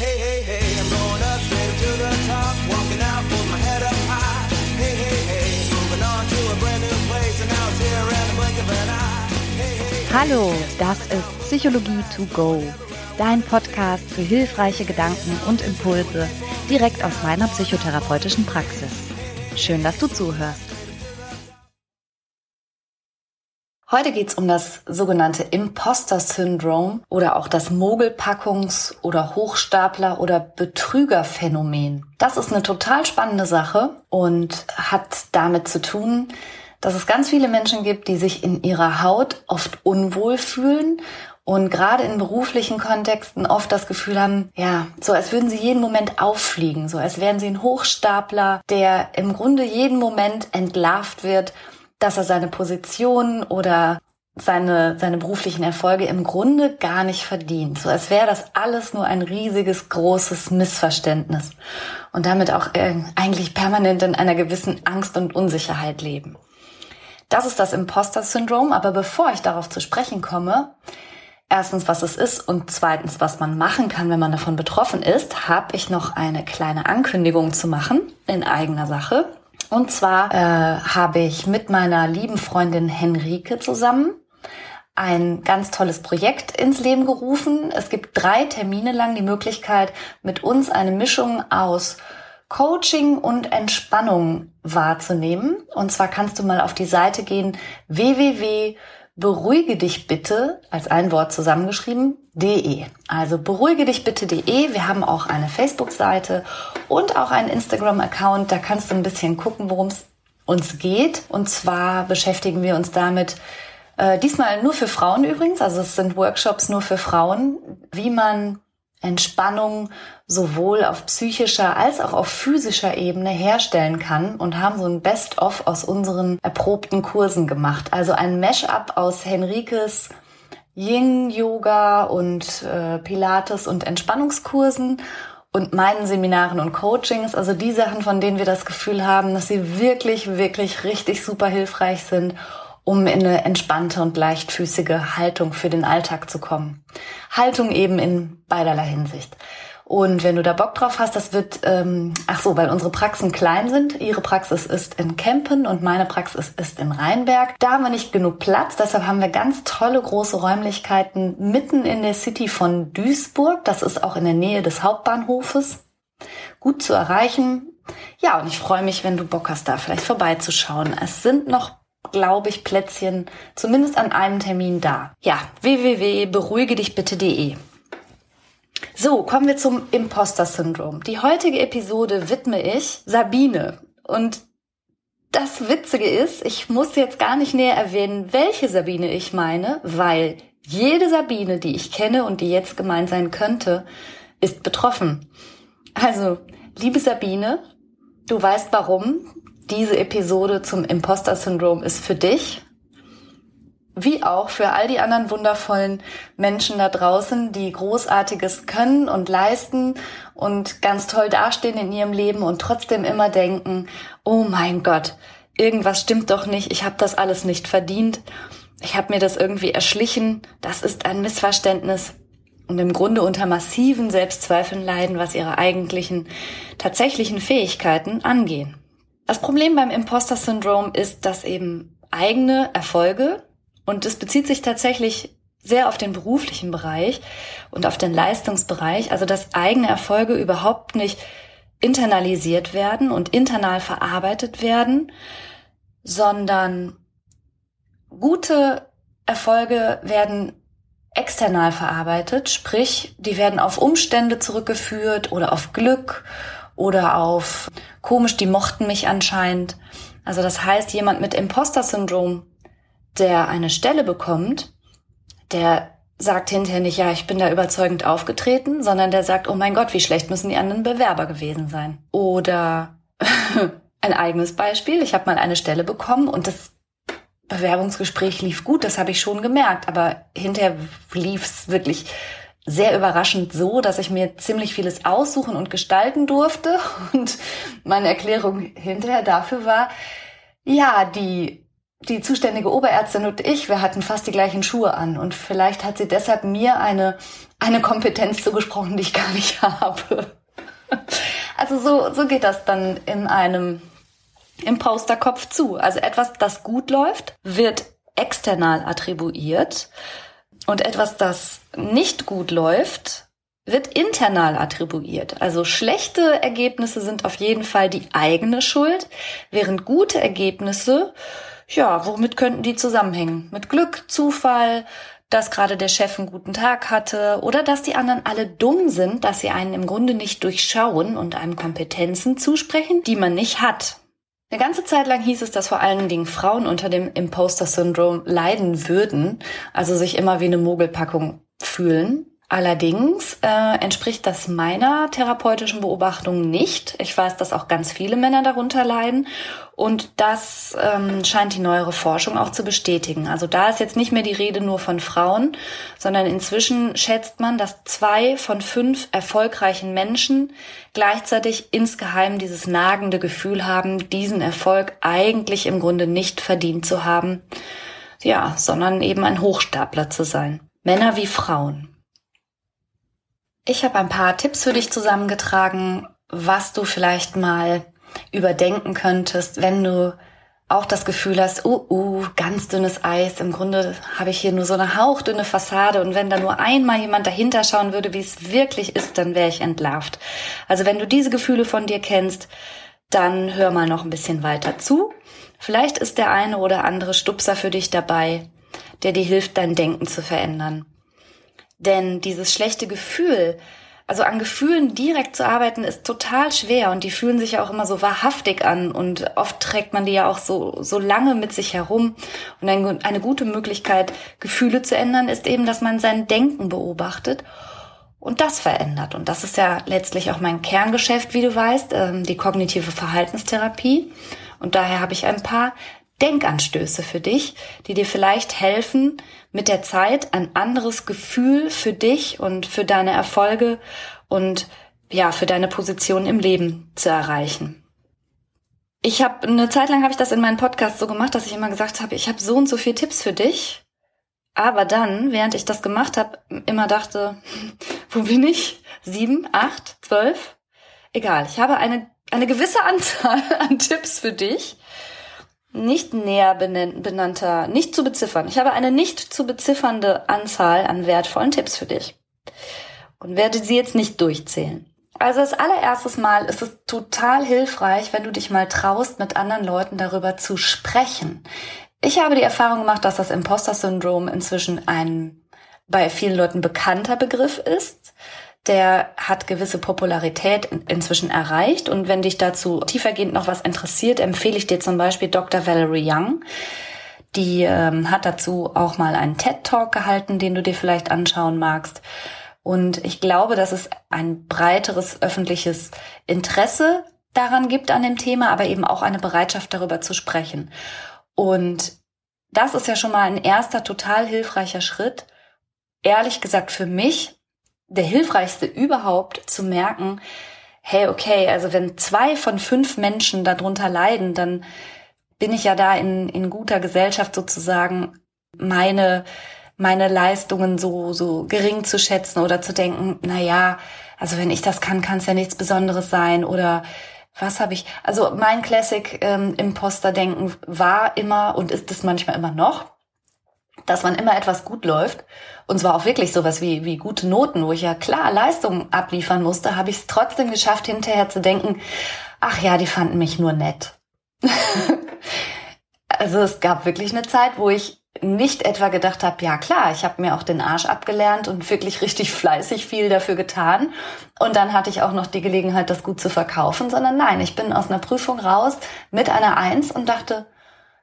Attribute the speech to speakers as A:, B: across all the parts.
A: Hey, hey, hey, I'm going up straight to the top, walking out with my head up high. Hey, hey, hey, moving on to a brand new place, and now it's here in the blink of an eye.
B: Hallo, das ist Psychologie to go, dein Podcast für hilfreiche Gedanken und Impulse direkt aus meiner psychotherapeutischen Praxis. Schön, dass du zuhörst. Heute geht's um das sogenannte Imposter-Syndrom oder auch das Mogelpackungs- oder Hochstapler- oder Betrügerphänomen. Das ist eine total spannende Sache und hat damit zu tun, dass es ganz viele Menschen gibt, die sich in ihrer Haut oft unwohl fühlen und gerade in beruflichen Kontexten oft das Gefühl haben, ja, so als würden sie jeden Moment auffliegen, so als wären sie ein Hochstapler, der im Grunde jeden Moment entlarvt wird dass er seine Position oder seine, seine beruflichen Erfolge im Grunde gar nicht verdient. So als wäre das alles nur ein riesiges, großes Missverständnis und damit auch äh, eigentlich permanent in einer gewissen Angst und Unsicherheit leben. Das ist das Imposter-Syndrom, aber bevor ich darauf zu sprechen komme, erstens, was es ist und zweitens, was man machen kann, wenn man davon betroffen ist, habe ich noch eine kleine Ankündigung zu machen in eigener Sache. Und zwar äh, habe ich mit meiner lieben Freundin Henrike zusammen ein ganz tolles Projekt ins Leben gerufen. Es gibt drei Termine lang die Möglichkeit, mit uns eine Mischung aus Coaching und Entspannung wahrzunehmen. Und zwar kannst du mal auf die Seite gehen www beruhige dich bitte, als ein Wort zusammengeschrieben, de. Also beruhige dich bitte.de. Wir haben auch eine Facebook-Seite und auch einen Instagram-Account. Da kannst du ein bisschen gucken, worum es uns geht. Und zwar beschäftigen wir uns damit, äh, diesmal nur für Frauen übrigens, also es sind Workshops nur für Frauen, wie man Entspannung sowohl auf psychischer als auch auf physischer Ebene herstellen kann und haben so ein Best-of aus unseren erprobten Kursen gemacht. Also ein Mash-up aus Henrikes Yin-Yoga und äh, Pilates und Entspannungskursen und meinen Seminaren und Coachings, also die Sachen, von denen wir das Gefühl haben, dass sie wirklich, wirklich richtig super hilfreich sind um in eine entspannte und leichtfüßige Haltung für den Alltag zu kommen. Haltung eben in beiderlei Hinsicht. Und wenn du da Bock drauf hast, das wird, ähm, ach so, weil unsere Praxen klein sind. Ihre Praxis ist in Kempen und meine Praxis ist in Rheinberg. Da haben wir nicht genug Platz, deshalb haben wir ganz tolle große Räumlichkeiten mitten in der City von Duisburg. Das ist auch in der Nähe des Hauptbahnhofes. Gut zu erreichen. Ja, und ich freue mich, wenn du Bock hast, da vielleicht vorbeizuschauen. Es sind noch glaube ich, Plätzchen zumindest an einem Termin da. Ja, www.beruhigedichbitte.de. So, kommen wir zum Imposter-Syndrom. Die heutige Episode widme ich Sabine. Und das Witzige ist, ich muss jetzt gar nicht näher erwähnen, welche Sabine ich meine, weil jede Sabine, die ich kenne und die jetzt gemeint sein könnte, ist betroffen. Also, liebe Sabine, du weißt warum, diese Episode zum Imposter-Syndrom ist für dich, wie auch für all die anderen wundervollen Menschen da draußen, die Großartiges können und leisten und ganz toll dastehen in ihrem Leben und trotzdem immer denken, oh mein Gott, irgendwas stimmt doch nicht, ich habe das alles nicht verdient, ich habe mir das irgendwie erschlichen, das ist ein Missverständnis und im Grunde unter massiven Selbstzweifeln leiden, was ihre eigentlichen, tatsächlichen Fähigkeiten angehen. Das Problem beim Imposter-Syndrom ist, dass eben eigene Erfolge, und es bezieht sich tatsächlich sehr auf den beruflichen Bereich und auf den Leistungsbereich, also dass eigene Erfolge überhaupt nicht internalisiert werden und internal verarbeitet werden, sondern gute Erfolge werden external verarbeitet, sprich, die werden auf Umstände zurückgeführt oder auf Glück oder auf komisch, die mochten mich anscheinend. Also das heißt, jemand mit Imposter-Syndrom, der eine Stelle bekommt, der sagt hinterher nicht, ja, ich bin da überzeugend aufgetreten, sondern der sagt, oh mein Gott, wie schlecht müssen die anderen Bewerber gewesen sein. Oder ein eigenes Beispiel, ich habe mal eine Stelle bekommen und das Bewerbungsgespräch lief gut, das habe ich schon gemerkt, aber hinterher lief es wirklich sehr überraschend so, dass ich mir ziemlich vieles aussuchen und gestalten durfte. Und meine Erklärung hinterher dafür war, ja, die die zuständige Oberärztin und ich, wir hatten fast die gleichen Schuhe an und vielleicht hat sie deshalb mir eine, eine Kompetenz zugesprochen, die ich gar nicht habe. Also so, so geht das dann in einem, im Posterkopf zu. Also etwas, das gut läuft, wird external attribuiert und etwas, das nicht gut läuft, wird internal attribuiert. Also schlechte Ergebnisse sind auf jeden Fall die eigene Schuld, während gute Ergebnisse, ja, womit könnten die zusammenhängen? Mit Glück, Zufall, dass gerade der Chef einen guten Tag hatte oder dass die anderen alle dumm sind, dass sie einen im Grunde nicht durchschauen und einem Kompetenzen zusprechen, die man nicht hat. Eine ganze Zeit lang hieß es, dass vor allen Dingen Frauen unter dem Imposter-Syndrom leiden würden, also sich immer wie eine Mogelpackung fühlen. Allerdings äh, entspricht das meiner therapeutischen Beobachtung nicht. Ich weiß, dass auch ganz viele Männer darunter leiden und das ähm, scheint die neuere Forschung auch zu bestätigen. Also da ist jetzt nicht mehr die Rede nur von Frauen, sondern inzwischen schätzt man, dass zwei von fünf erfolgreichen Menschen gleichzeitig insgeheim dieses nagende Gefühl haben, diesen Erfolg eigentlich im Grunde nicht verdient zu haben. Ja, sondern eben ein Hochstapler zu sein. Männer wie Frauen. Ich habe ein paar Tipps für dich zusammengetragen, was du vielleicht mal überdenken könntest, wenn du auch das Gefühl hast, uh, uh, ganz dünnes Eis. Im Grunde habe ich hier nur so eine hauchdünne Fassade und wenn da nur einmal jemand dahinter schauen würde, wie es wirklich ist, dann wäre ich entlarvt. Also wenn du diese Gefühle von dir kennst, dann hör mal noch ein bisschen weiter zu. Vielleicht ist der eine oder andere Stupser für dich dabei, der dir hilft, dein Denken zu verändern. Denn dieses schlechte Gefühl, also an Gefühlen direkt zu arbeiten, ist total schwer und die fühlen sich ja auch immer so wahrhaftig an und oft trägt man die ja auch so, so lange mit sich herum. Und eine, gute Möglichkeit, Gefühle zu ändern, ist eben, dass man sein Denken beobachtet und das verändert. Und das ist ja letztlich auch mein Kerngeschäft, wie du weißt, ähm, die kognitive Verhaltenstherapie. Und daher habe ich ein paar Denkanstöße für dich, die dir vielleicht helfen, mit der Zeit ein anderes Gefühl für dich und für deine Erfolge und ja, für deine Position im Leben zu erreichen. Ich habe eine Zeit lang habe ich das in meinem Podcast so gemacht, dass ich immer gesagt habe, ich habe so und so viele Tipps für dich. Aber dann, während ich das gemacht habe, immer dachte, wo bin ich? Sieben, acht, zwölf? Egal. Ich habe eine, eine gewisse Anzahl an Tipps für dich nicht näher benannter, nicht zu beziffern. Ich habe eine nicht zu beziffernde Anzahl an wertvollen Tipps für dich und werde sie jetzt nicht durchzählen. Also das allererstes Mal ist es total hilfreich, wenn du dich mal traust, mit anderen Leuten darüber zu sprechen. Ich habe die Erfahrung gemacht, dass das Imposter-Syndrom inzwischen ein bei vielen Leuten bekannter Begriff ist der hat gewisse Popularität inzwischen erreicht. Und wenn dich dazu tiefergehend noch was interessiert, empfehle ich dir zum Beispiel Dr. Valerie Young. Die ähm, hat dazu auch mal einen TED-Talk gehalten, den du dir vielleicht anschauen magst. Und ich glaube, dass es ein breiteres öffentliches Interesse daran gibt an dem Thema, aber eben auch eine Bereitschaft darüber zu sprechen. Und das ist ja schon mal ein erster total hilfreicher Schritt. Ehrlich gesagt für mich der hilfreichste überhaupt zu merken, hey, okay, also wenn zwei von fünf Menschen darunter leiden, dann bin ich ja da in, in guter Gesellschaft sozusagen meine, meine Leistungen so, so gering zu schätzen oder zu denken, na ja, also wenn ich das kann, kann es ja nichts Besonderes sein oder was habe ich? Also mein Classic ähm, Imposter-Denken war immer und ist es manchmal immer noch, dass man immer etwas gut läuft. Und zwar auch wirklich sowas wie, wie gute Noten, wo ich ja klar Leistungen abliefern musste, habe ich es trotzdem geschafft, hinterher zu denken, ach ja, die fanden mich nur nett. also es gab wirklich eine Zeit, wo ich nicht etwa gedacht habe, ja klar, ich habe mir auch den Arsch abgelernt und wirklich richtig fleißig viel dafür getan. Und dann hatte ich auch noch die Gelegenheit, das gut zu verkaufen, sondern nein, ich bin aus einer Prüfung raus mit einer Eins und dachte,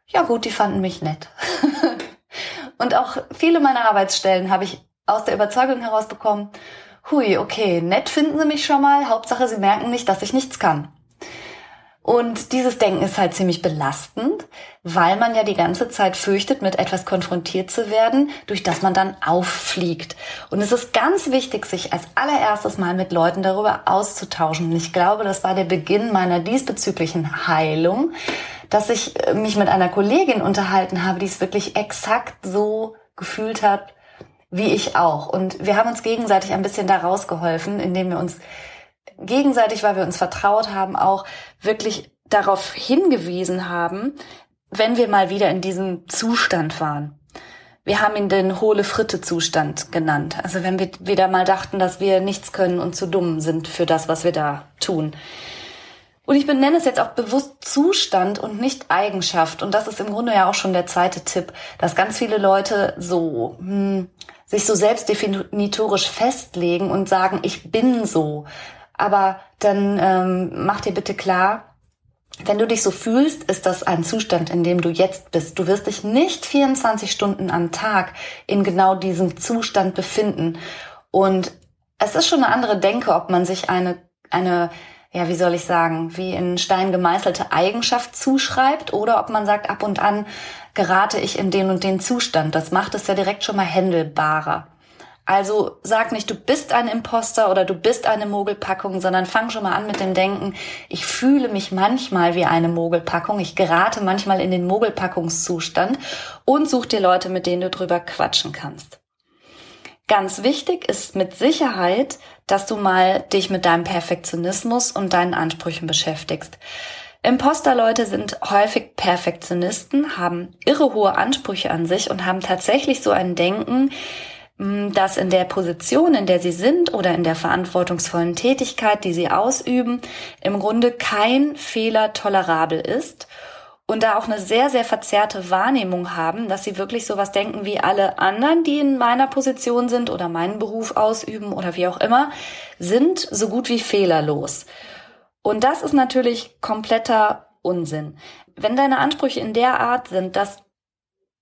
B: ja gut, die fanden mich nett. Und auch viele meiner Arbeitsstellen habe ich aus der Überzeugung herausbekommen, hui, okay, nett finden sie mich schon mal, Hauptsache sie merken nicht, dass ich nichts kann. Und dieses Denken ist halt ziemlich belastend, weil man ja die ganze Zeit fürchtet, mit etwas konfrontiert zu werden, durch das man dann auffliegt. Und es ist ganz wichtig, sich als allererstes mal mit Leuten darüber auszutauschen. Und ich glaube, das war der Beginn meiner diesbezüglichen Heilung, dass ich äh, mich mit einer Kollegin unterhalten habe, die es wirklich exakt so gefühlt hat, wie ich auch. Und wir haben uns gegenseitig ein bisschen da rausgeholfen, indem wir uns gegenseitig, weil wir uns vertraut haben, auch wirklich darauf hingewiesen haben, wenn wir mal wieder in diesem Zustand waren. Wir haben ihn den hohle Fritte Zustand genannt. Also wenn wir wieder mal dachten, dass wir nichts können und zu dumm sind für das, was wir da tun. Und ich benenne es jetzt auch bewusst Zustand und nicht Eigenschaft. Und das ist im Grunde ja auch schon der zweite Tipp, dass ganz viele Leute so hm, sich so selbstdefinitorisch festlegen und sagen, ich bin so. Aber dann ähm, mach dir bitte klar, wenn du dich so fühlst, ist das ein Zustand, in dem du jetzt bist. Du wirst dich nicht 24 Stunden am Tag in genau diesem Zustand befinden. Und es ist schon eine andere Denke, ob man sich eine, eine, ja, wie soll ich sagen, wie in Stein gemeißelte Eigenschaft zuschreibt oder ob man sagt, ab und an gerate ich in den und den Zustand. Das macht es ja direkt schon mal händelbarer. Also sag nicht, du bist ein Imposter oder du bist eine Mogelpackung, sondern fang schon mal an mit dem Denken, ich fühle mich manchmal wie eine Mogelpackung, ich gerate manchmal in den Mogelpackungszustand und such dir Leute, mit denen du drüber quatschen kannst. Ganz wichtig ist mit Sicherheit, dass du mal dich mit deinem Perfektionismus und deinen Ansprüchen beschäftigst. Imposterleute sind häufig Perfektionisten, haben irre hohe Ansprüche an sich und haben tatsächlich so ein Denken, Mm, dass in der Position, in der sie sind oder in der verantwortungsvollen Tätigkeit, die sie ausüben, im Grunde kein Fehler tolerabel ist und da auch eine sehr, sehr verzerrte Wahrnehmung haben, dass sie wirklich sowas denken wie alle anderen, die in meiner Position sind oder meinen Beruf ausüben oder wie auch immer, sind so gut wie fehlerlos. Und das ist natürlich kompletter Unsinn. Wenn deine Ansprüche in der Art sind, dass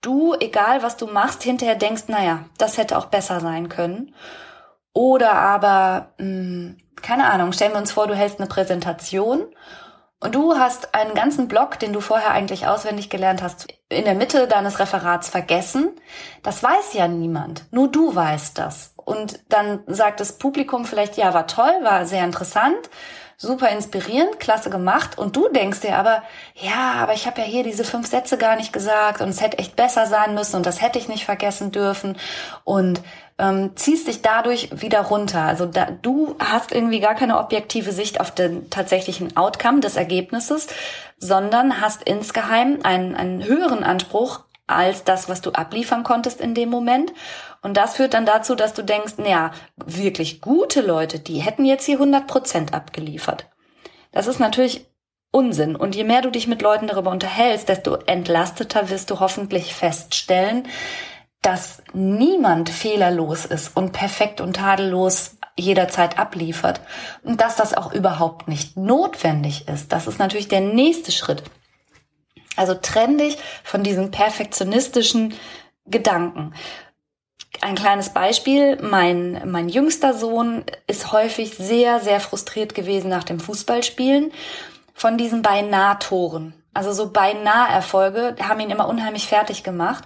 B: du, egal was du machst, hinterher denkst, naja, das hätte auch besser sein können. Oder aber, mh, hm, keine Ahnung, stellen wir uns vor, du hältst eine Präsentation und du hast einen ganzen Block, den du vorher eigentlich auswendig gelernt hast, in der Mitte deines Referats vergessen. Das weiß ja niemand. Nur du weißt das. Und dann sagt das Publikum vielleicht, ja, war toll, war sehr interessant super inspirierend, klasse gemacht. Und du denkst dir aber, ja, aber ich habe ja hier diese fünf Sätze gar nicht gesagt und es hätte echt besser sein müssen und das hätte ich nicht vergessen dürfen. Und ähm, ziehst dich dadurch wieder runter. Also da, du hast irgendwie gar keine objektive Sicht auf den tatsächlichen Outcome des Ergebnisses, sondern hast insgeheim einen, einen höheren Anspruch als das, was du abliefern konntest in dem Moment. Und das führt dann dazu, dass du denkst, naja, wirklich gute Leute, die hätten jetzt hier 100 Prozent abgeliefert. Das ist natürlich Unsinn. Und je mehr du dich mit Leuten darüber unterhältst, desto entlasteter wirst du hoffentlich feststellen, dass niemand fehlerlos ist und perfekt und tadellos jederzeit abliefert und dass das auch überhaupt nicht notwendig ist. Das ist natürlich der nächste Schritt. Also trenn dich von diesen perfektionistischen Gedanken. Ein kleines Beispiel. Mein, mein jüngster Sohn ist häufig sehr, sehr frustriert gewesen nach dem Fußballspielen von diesen Beinahe-Toren. Also so Beinahe-Erfolge haben ihn immer unheimlich fertig gemacht,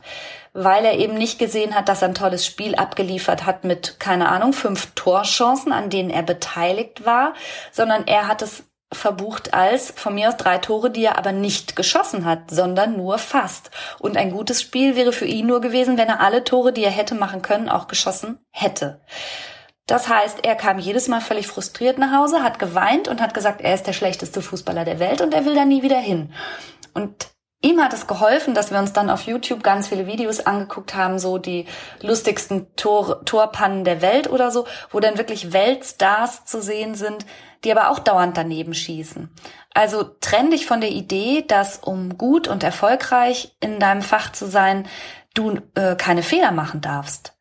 B: weil er eben nicht gesehen hat, dass er ein tolles Spiel abgeliefert hat mit, keine Ahnung, fünf Torchancen, an denen er beteiligt war, sondern er hat es verbucht als von mir aus drei Tore, die er aber nicht geschossen hat, sondern nur fast. Und ein gutes Spiel wäre für ihn nur gewesen, wenn er alle Tore, die er hätte machen können, auch geschossen hätte. Das heißt, er kam jedes Mal völlig frustriert nach Hause, hat geweint und hat gesagt, er ist der schlechteste Fußballer der Welt und er will da nie wieder hin. Und Ihm hat es geholfen, dass wir uns dann auf YouTube ganz viele Videos angeguckt haben, so die lustigsten Tor, Torpannen der Welt oder so, wo dann wirklich Weltstars zu sehen sind, die aber auch dauernd daneben schießen. Also trenn dich von der Idee, dass um gut und erfolgreich in deinem Fach zu sein, du äh, keine Fehler machen darfst.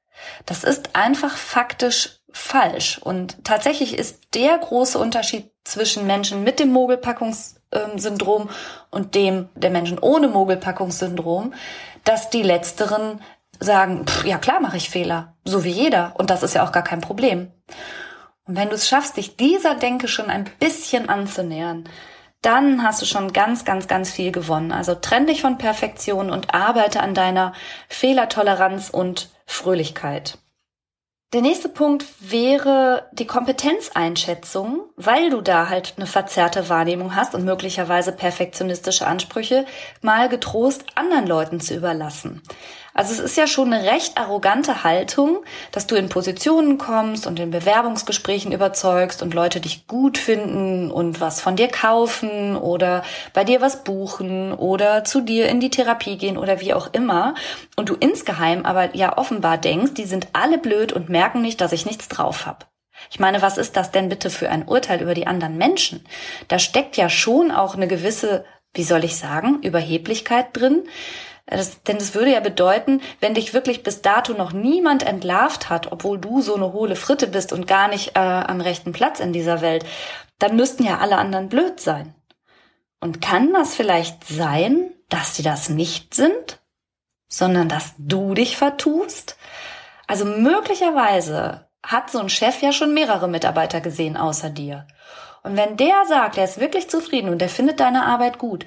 B: Das ist einfach faktisch falsch. Und tatsächlich ist der große Unterschied zwischen Menschen mit dem Mogelpackungssyndrom und dem der Menschen ohne Mogelpackungssyndrom, dass die letzteren sagen, pff, ja klar mache ich Fehler, so wie jeder. Und das ist ja auch gar kein Problem. Und wenn du es schaffst, dich dieser Denke schon ein bisschen anzunähern, dann hast du schon ganz, ganz, ganz viel gewonnen. Also trenn dich von Perfektion und arbeite an deiner Fehlertoleranz und Fröhlichkeit. Der nächste Punkt wäre die Kompetenzeinschätzung, weil du da halt eine verzerrte Wahrnehmung hast und möglicherweise perfektionistische Ansprüche, mal getrost anderen Leuten zu überlassen. Also es ist ja schon eine recht arrogante Haltung, dass du in Positionen kommst und in Bewerbungsgesprächen überzeugst und Leute dich gut finden und was von dir kaufen oder bei dir was buchen oder zu dir in die Therapie gehen oder wie auch immer. Und du insgeheim aber ja offenbar denkst, die sind alle blöd und merken nicht, dass ich nichts drauf habe. Ich meine, was ist das denn bitte für ein Urteil über die anderen Menschen? Da steckt ja schon auch eine gewisse, wie soll ich sagen, Überheblichkeit drin. Das, denn es würde ja bedeuten, wenn dich wirklich bis dato noch niemand entlarvt hat, obwohl du so eine hohle Fritte bist und gar nicht äh, am rechten Platz in dieser Welt, dann müssten ja alle anderen blöd sein. Und kann das vielleicht sein, dass sie das nicht sind, sondern dass du dich vertust? Also möglicherweise hat so ein Chef ja schon mehrere Mitarbeiter gesehen außer dir. Und wenn der sagt, er ist wirklich zufrieden und er findet deine Arbeit gut,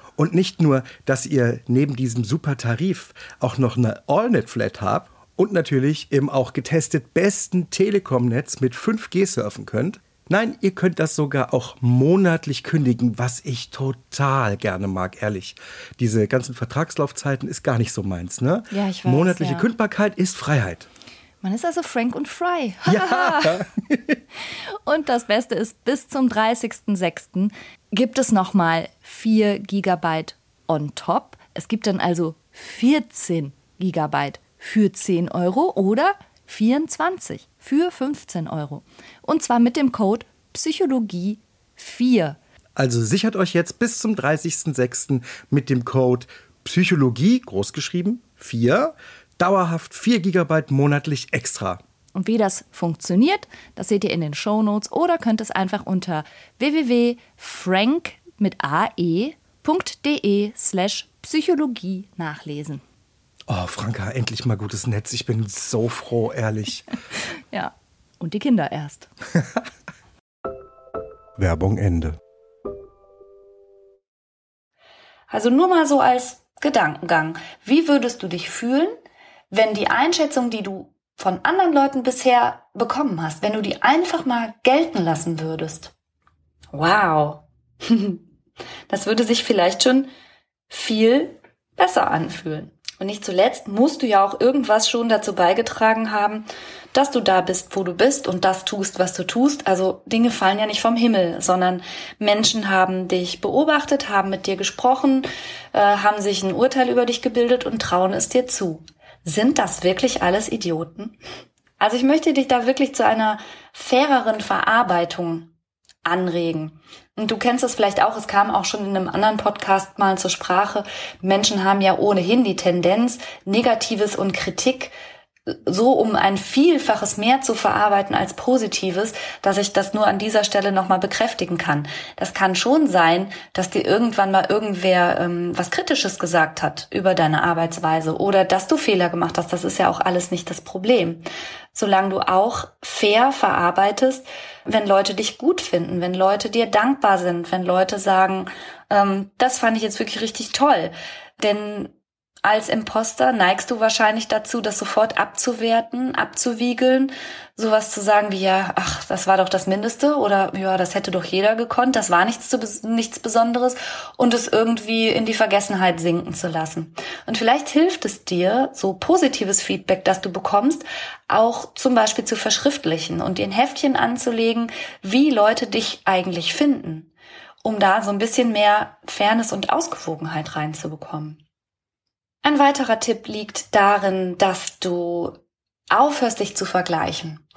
C: Und nicht nur, dass ihr neben diesem super Tarif auch noch eine AllNet-Flat habt und natürlich im auch getestet besten Telekom-Netz mit 5G surfen könnt. Nein, ihr könnt das sogar auch monatlich kündigen, was ich total gerne mag, ehrlich. Diese ganzen Vertragslaufzeiten ist gar nicht so meins, ne?
D: Ja, ich weiß,
C: Monatliche
D: ja.
C: Kündbarkeit ist Freiheit.
D: Man ist also Frank und Fry.
C: Ja.
D: Und das Beste ist, bis zum 30.06. gibt es nochmal 4 Gigabyte on top. Es gibt dann also 14 Gigabyte für 10 Euro oder 24 für 15 Euro. Und zwar mit dem Code Psychologie 4.
C: Also sichert euch jetzt bis zum 30.06. mit dem Code Psychologie, großgeschrieben, 4, dauerhaft 4 GB monatlich extra.
D: Und wie das funktioniert, das seht ihr in den Shownotes oder könnt es einfach unter www.frank mit ae.de slash Psychologie nachlesen.
C: Oh, Franka, endlich mal gutes Netz. Ich bin so froh, ehrlich.
D: Ja, und die Kinder erst.
C: Werbung Ende.
B: Also nur mal so als Gedankengang. Wie würdest du dich fühlen, wenn die Einschätzung, die du von anderen Leuten bisher bekommen hast, wenn du die einfach mal gelten lassen würdest? Wow. Das würde sich vielleicht schon viel besser anfühlen. Und nicht zuletzt musst du ja auch irgendwas schon dazu beigetragen haben, dass du da bist, wo du bist und das tust, was du tust. Also Dinge fallen ja nicht vom Himmel, sondern Menschen haben dich beobachtet, haben mit dir gesprochen, äh, haben sich ein Urteil über dich gebildet und trauen es dir zu. Sind das wirklich alles Idioten? Also ich möchte dich da wirklich zu einer faireren Verarbeitung anregen. Und du kennst es vielleicht auch, es kam auch schon in einem anderen Podcast mal zur Sprache. Menschen haben ja ohnehin die Tendenz, Negatives und Kritik so um ein Vielfaches mehr zu verarbeiten als Positives, dass ich das nur an dieser Stelle nochmal bekräftigen kann. Das kann schon sein, dass dir irgendwann mal irgendwer ähm, was Kritisches gesagt hat über deine Arbeitsweise oder dass du Fehler gemacht hast. Das ist ja auch alles nicht das Problem. Solange du auch fair verarbeitest, wenn Leute dich gut finden, wenn Leute dir dankbar sind, wenn Leute sagen, ähm, das fand ich jetzt wirklich richtig toll. Denn als Imposter neigst du wahrscheinlich dazu, das sofort abzuwerten, abzuwiegeln, sowas zu sagen wie ja, ach, das war doch das Mindeste oder ja, das hätte doch jeder gekonnt, das war nichts, zu, nichts Besonderes und es irgendwie in die Vergessenheit sinken zu lassen. Und vielleicht hilft es dir, so positives Feedback, das du bekommst, auch zum Beispiel zu verschriftlichen und ein Heftchen anzulegen, wie Leute dich eigentlich finden, um da so ein bisschen mehr Fairness und Ausgewogenheit reinzubekommen. Ein weiterer Tipp liegt darin, dass du aufhörst, dich zu vergleichen.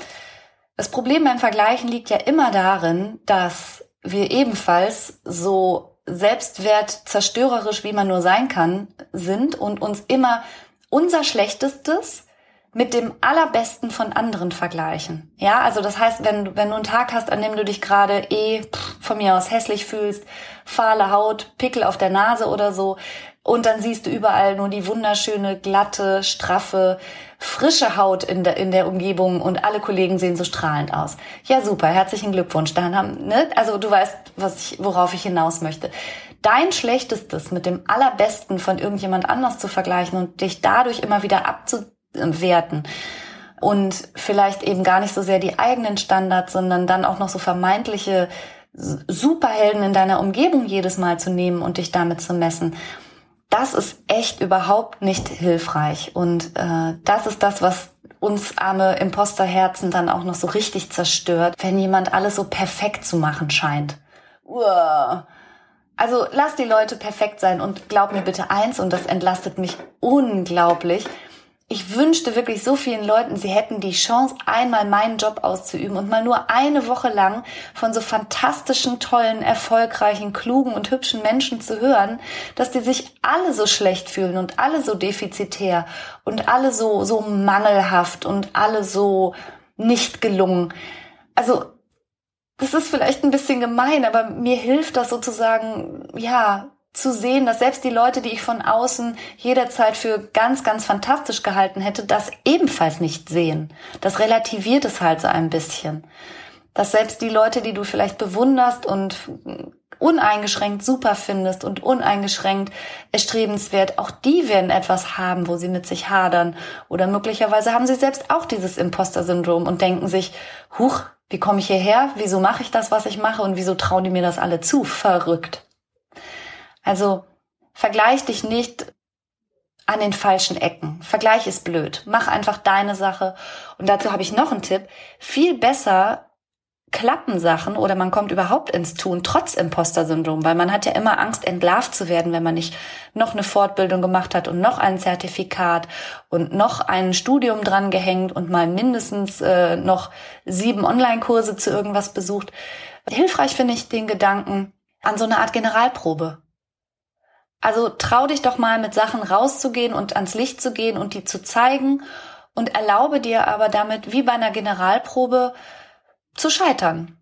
B: Das Problem beim Vergleichen liegt ja immer darin, dass wir ebenfalls so selbstwertzerstörerisch, wie man nur sein kann, sind und uns immer unser Schlechtestes mit dem allerbesten von anderen vergleichen. Ja, also das heißt, wenn, wenn du einen Tag hast, an dem du dich gerade eh pff, von mir aus hässlich fühlst, fahle Haut, Pickel auf der Nase oder so, und dann siehst du überall nur die wunderschöne, glatte, straffe, frische Haut in der, in der Umgebung und alle Kollegen sehen so strahlend aus. Ja, super, herzlichen Glückwunsch. Dann haben, ne? Also du weißt, was ich, worauf ich hinaus möchte. Dein Schlechtestes mit dem Allerbesten von irgendjemand anders zu vergleichen und dich dadurch immer wieder abzuwerten und vielleicht eben gar nicht so sehr die eigenen Standards, sondern dann auch noch so vermeintliche Superhelden in deiner Umgebung jedes Mal zu nehmen und dich damit zu messen das ist echt überhaupt nicht hilfreich. Und äh, das ist das, was uns arme Imposterherzen dann auch noch so richtig zerstört, wenn jemand alles so perfekt zu machen scheint. Uah. Also lass die Leute perfekt sein und glaub mir bitte eins, und das entlastet mich unglaublich ich wünschte wirklich so vielen Leuten, sie hätten die Chance, einmal meinen Job auszuüben und mal nur eine Woche lang von so fantastischen, tollen, erfolgreichen, klugen und hübschen Menschen zu hören, dass die sich alle so schlecht fühlen und alle so defizitär und alle so, so mangelhaft und alle so nicht gelungen. Also, das ist vielleicht ein bisschen gemein, aber mir hilft das sozusagen, ja, zu sehen, dass selbst die Leute, die ich von außen jederzeit für ganz, ganz fantastisch gehalten hätte, das ebenfalls nicht sehen. Das relativiert es halt so ein bisschen. Dass selbst die Leute, die du vielleicht bewunderst und uneingeschränkt super findest und uneingeschränkt erstrebenswert, auch die werden etwas haben, wo sie mit sich hadern. Oder möglicherweise haben sie selbst auch dieses Imposter-Syndrom und denken sich, huch, wie komme ich hierher? Wieso mache ich das, was ich mache? Und wieso trauen die mir das alle zu? Verrückt. Also vergleich dich nicht an den falschen Ecken. Vergleich ist blöd. Mach einfach deine Sache. Und dazu habe ich noch einen Tipp. Viel besser klappen Sachen oder man kommt überhaupt ins Tun trotz Imposter-Syndrom, weil man hat ja immer Angst, entlarvt zu werden, wenn man nicht noch eine Fortbildung gemacht hat und noch ein Zertifikat und noch ein Studium dran gehängt und mal mindestens äh, noch sieben Online-Kurse zu irgendwas besucht. Hilfreich finde ich den Gedanken an so eine Art Generalprobe. Also trau dich doch mal mit Sachen rauszugehen und ans Licht zu gehen und die zu zeigen und erlaube dir aber damit, wie bei einer Generalprobe, zu scheitern.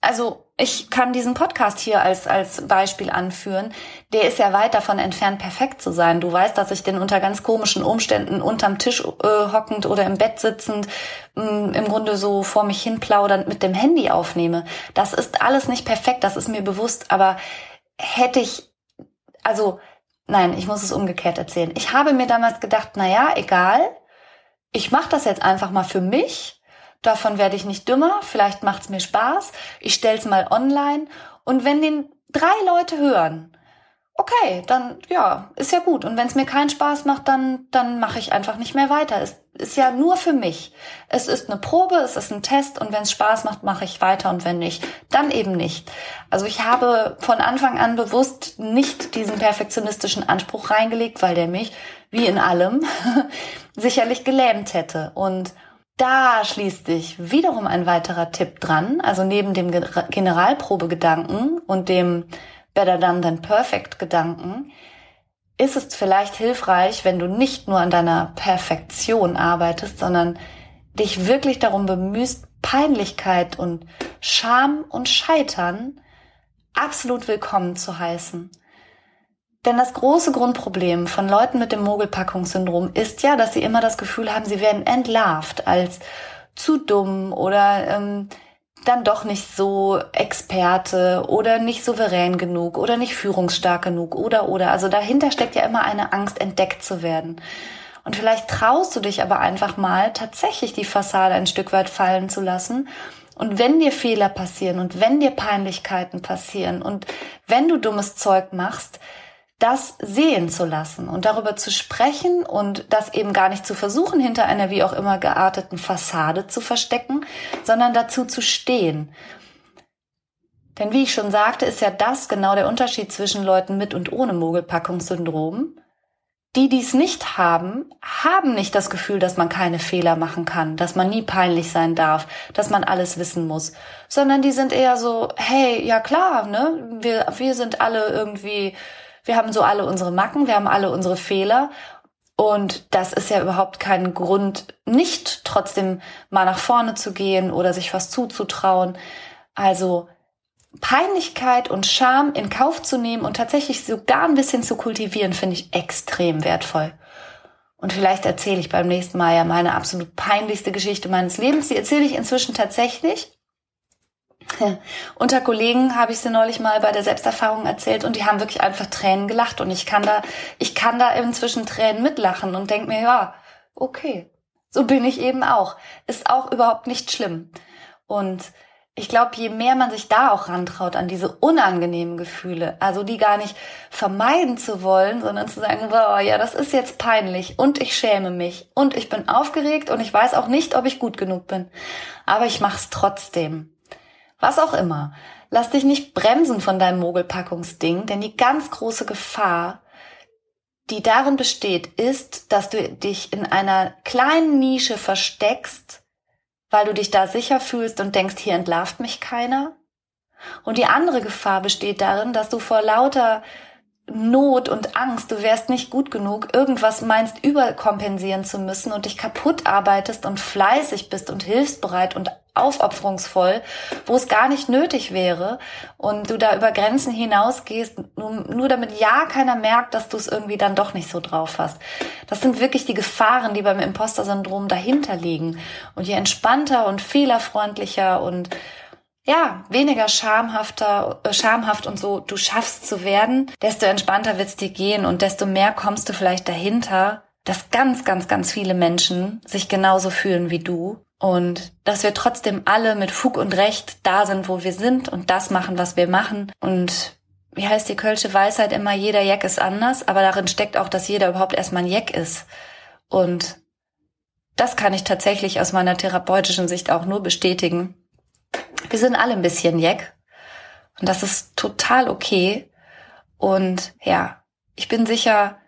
B: Also ich kann diesen Podcast hier als, als Beispiel anführen. Der ist ja weit davon entfernt, perfekt zu sein. Du weißt, dass ich den unter ganz komischen Umständen unterm Tisch äh, hockend oder im Bett sitzend mh, mm, im Grunde so vor mich hin plaudernd mit dem Handy aufnehme. Das ist alles nicht perfekt, das ist mir bewusst. Aber hätte ich also nein, ich muss es umgekehrt erzählen. Ich habe mir damals gedacht, na ja, egal, ich mache das jetzt einfach mal für mich. Davon werde ich nicht dümmer, vielleicht macht's mir Spaß. Ich stell's mal online und wenn den drei Leute hören, okay, dann ja, ist ja gut. Und wenn es mir keinen Spaß macht, dann, dann mache ich einfach nicht mehr weiter. Es ist ja nur für mich. Es ist eine Probe, es ist ein Test und wenn es Spaß macht, mache ich weiter und wenn nicht, dann eben nicht. Also ich habe von Anfang an bewusst nicht diesen perfektionistischen Anspruch reingelegt, weil der mich, wie in allem, sicherlich gelähmt hätte. Und da schließt sich wiederum ein weiterer Tipp dran, also neben dem Generalprobegedanken und dem Better Done Than Perfect Gedanken, ist es vielleicht hilfreich, wenn du nicht nur an deiner Perfektion arbeitest, sondern dich wirklich darum bemühst, Peinlichkeit und Scham und Scheitern absolut willkommen zu heißen. Denn das große Grundproblem von Leuten mit dem Mogelpackungssyndrom ist ja, dass sie immer das Gefühl haben, sie werden entlarvt als zu dumm oder ähm, dann doch nicht so Experte oder nicht souverän genug oder nicht führungsstark genug oder oder. Also dahinter steckt ja immer eine Angst, entdeckt zu werden. Und vielleicht traust du dich aber einfach mal tatsächlich die Fassade ein Stück weit fallen zu lassen. Und wenn dir Fehler passieren und wenn dir Peinlichkeiten passieren und wenn du dummes Zeug machst, das sehen zu lassen und darüber zu sprechen und das eben gar nicht zu versuchen, hinter einer wie auch immer gearteten Fassade zu verstecken, sondern dazu zu stehen. Denn wie ich schon sagte, ist ja das genau der Unterschied zwischen Leuten mit und ohne Mogelpackungssyndrom. Die, die es nicht haben, haben nicht das Gefühl, dass man keine Fehler machen kann, dass man nie peinlich sein darf, dass man alles wissen muss, sondern die sind eher so, hey, ja klar, ne, wir, wir sind alle irgendwie wir haben so alle unsere Macken, wir haben alle unsere Fehler. Und das ist ja überhaupt kein Grund, nicht trotzdem mal nach vorne zu gehen oder sich was zuzutrauen. Also Peinlichkeit und Scham in Kauf zu nehmen und tatsächlich sogar ein bisschen zu kultivieren, finde ich extrem wertvoll. Und vielleicht erzähle ich beim nächsten Mal ja meine absolut peinlichste Geschichte meines Lebens. Die erzähle ich inzwischen tatsächlich. Unter Kollegen habe ich sie neulich mal bei der Selbsterfahrung erzählt und die haben wirklich einfach Tränen gelacht und ich kann da, ich kann da inzwischen Tränen mitlachen und denke mir, ja, okay, so bin ich eben auch. Ist auch überhaupt nicht schlimm. Und ich glaube, je mehr man sich da auch rantraut an diese unangenehmen Gefühle, also die gar nicht vermeiden zu wollen, sondern zu sagen, boah, ja, das ist jetzt peinlich und ich schäme mich und ich bin aufgeregt und ich weiß auch nicht, ob ich gut genug bin, aber ich mach's trotzdem. Was auch immer. Lass dich nicht bremsen von deinem Mogelpackungsding, denn die ganz große Gefahr, die darin besteht, ist, dass du dich in einer kleinen Nische versteckst, weil du dich da sicher fühlst und denkst, hier entlarvt mich keiner. Und die andere Gefahr besteht darin, dass du vor lauter Not und Angst, du wärst nicht gut genug, irgendwas meinst überkompensieren zu müssen und dich kaputt arbeitest und fleißig bist und hilfsbereit und aufopferungsvoll, wo es gar nicht nötig wäre und du da über Grenzen hinausgehst, nur, nur damit ja keiner merkt, dass du es irgendwie dann doch nicht so drauf hast. Das sind wirklich die Gefahren, die beim Imposter-Syndrom dahinter liegen. Und je entspannter und fehlerfreundlicher und ja, weniger schamhafter, äh, schamhaft und so du schaffst zu werden, desto entspannter wird's dir gehen und desto mehr kommst du vielleicht dahinter, dass ganz, ganz, ganz viele Menschen sich genauso fühlen wie du und dass wir trotzdem alle mit Fug und Recht da sind, wo wir sind und das machen, was wir machen. Und wie heißt die Kölsche Weisheit immer, jeder Jack ist anders, aber darin steckt auch, dass jeder überhaupt erstmal ein Jack ist. Und das kann ich tatsächlich aus meiner therapeutischen Sicht auch nur bestätigen. Wir sind alle ein bisschen Jack. Und das ist total okay. Und ja, ich bin sicher,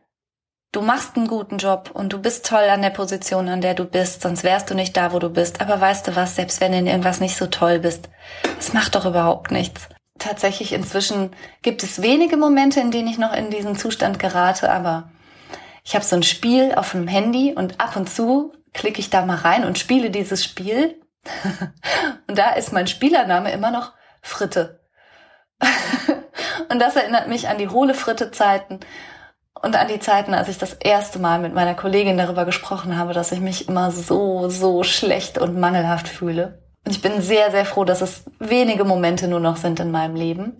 B: du machst einen guten Job und du bist toll an der Position, an der du bist, sonst wärst du nicht da, wo du bist. Aber weißt du was, selbst wenn du in irgendwas nicht so toll bist, das macht doch überhaupt nichts. Tatsächlich inzwischen gibt es wenige Momente, in denen ich noch in diesen Zustand gerate, aber ich habe so ein Spiel auf dem Handy und ab und zu klicke ich da mal rein und spiele dieses Spiel. und da ist mein Spielername immer noch Fritte. und das erinnert mich an die hohle Fritte-Zeiten und an die Zeiten, als ich das erste Mal mit meiner Kollegin darüber gesprochen habe, dass ich mich immer so, so schlecht und mangelhaft fühle. Und ich bin sehr, sehr froh, dass es wenige Momente nur noch sind in meinem Leben.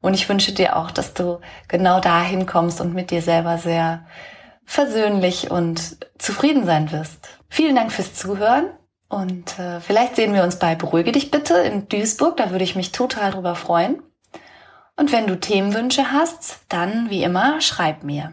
B: Und ich wünsche dir auch, dass du genau dahin kommst und mit dir selber sehr versöhnlich und zufrieden sein wirst. Vielen Dank fürs Zuhören. Und äh, vielleicht sehen wir uns bei Beruhige dich bitte in Duisburg. Da würde ich mich total drüber freuen. Und wenn du Themenwünsche hast, dann wie immer schreib mir.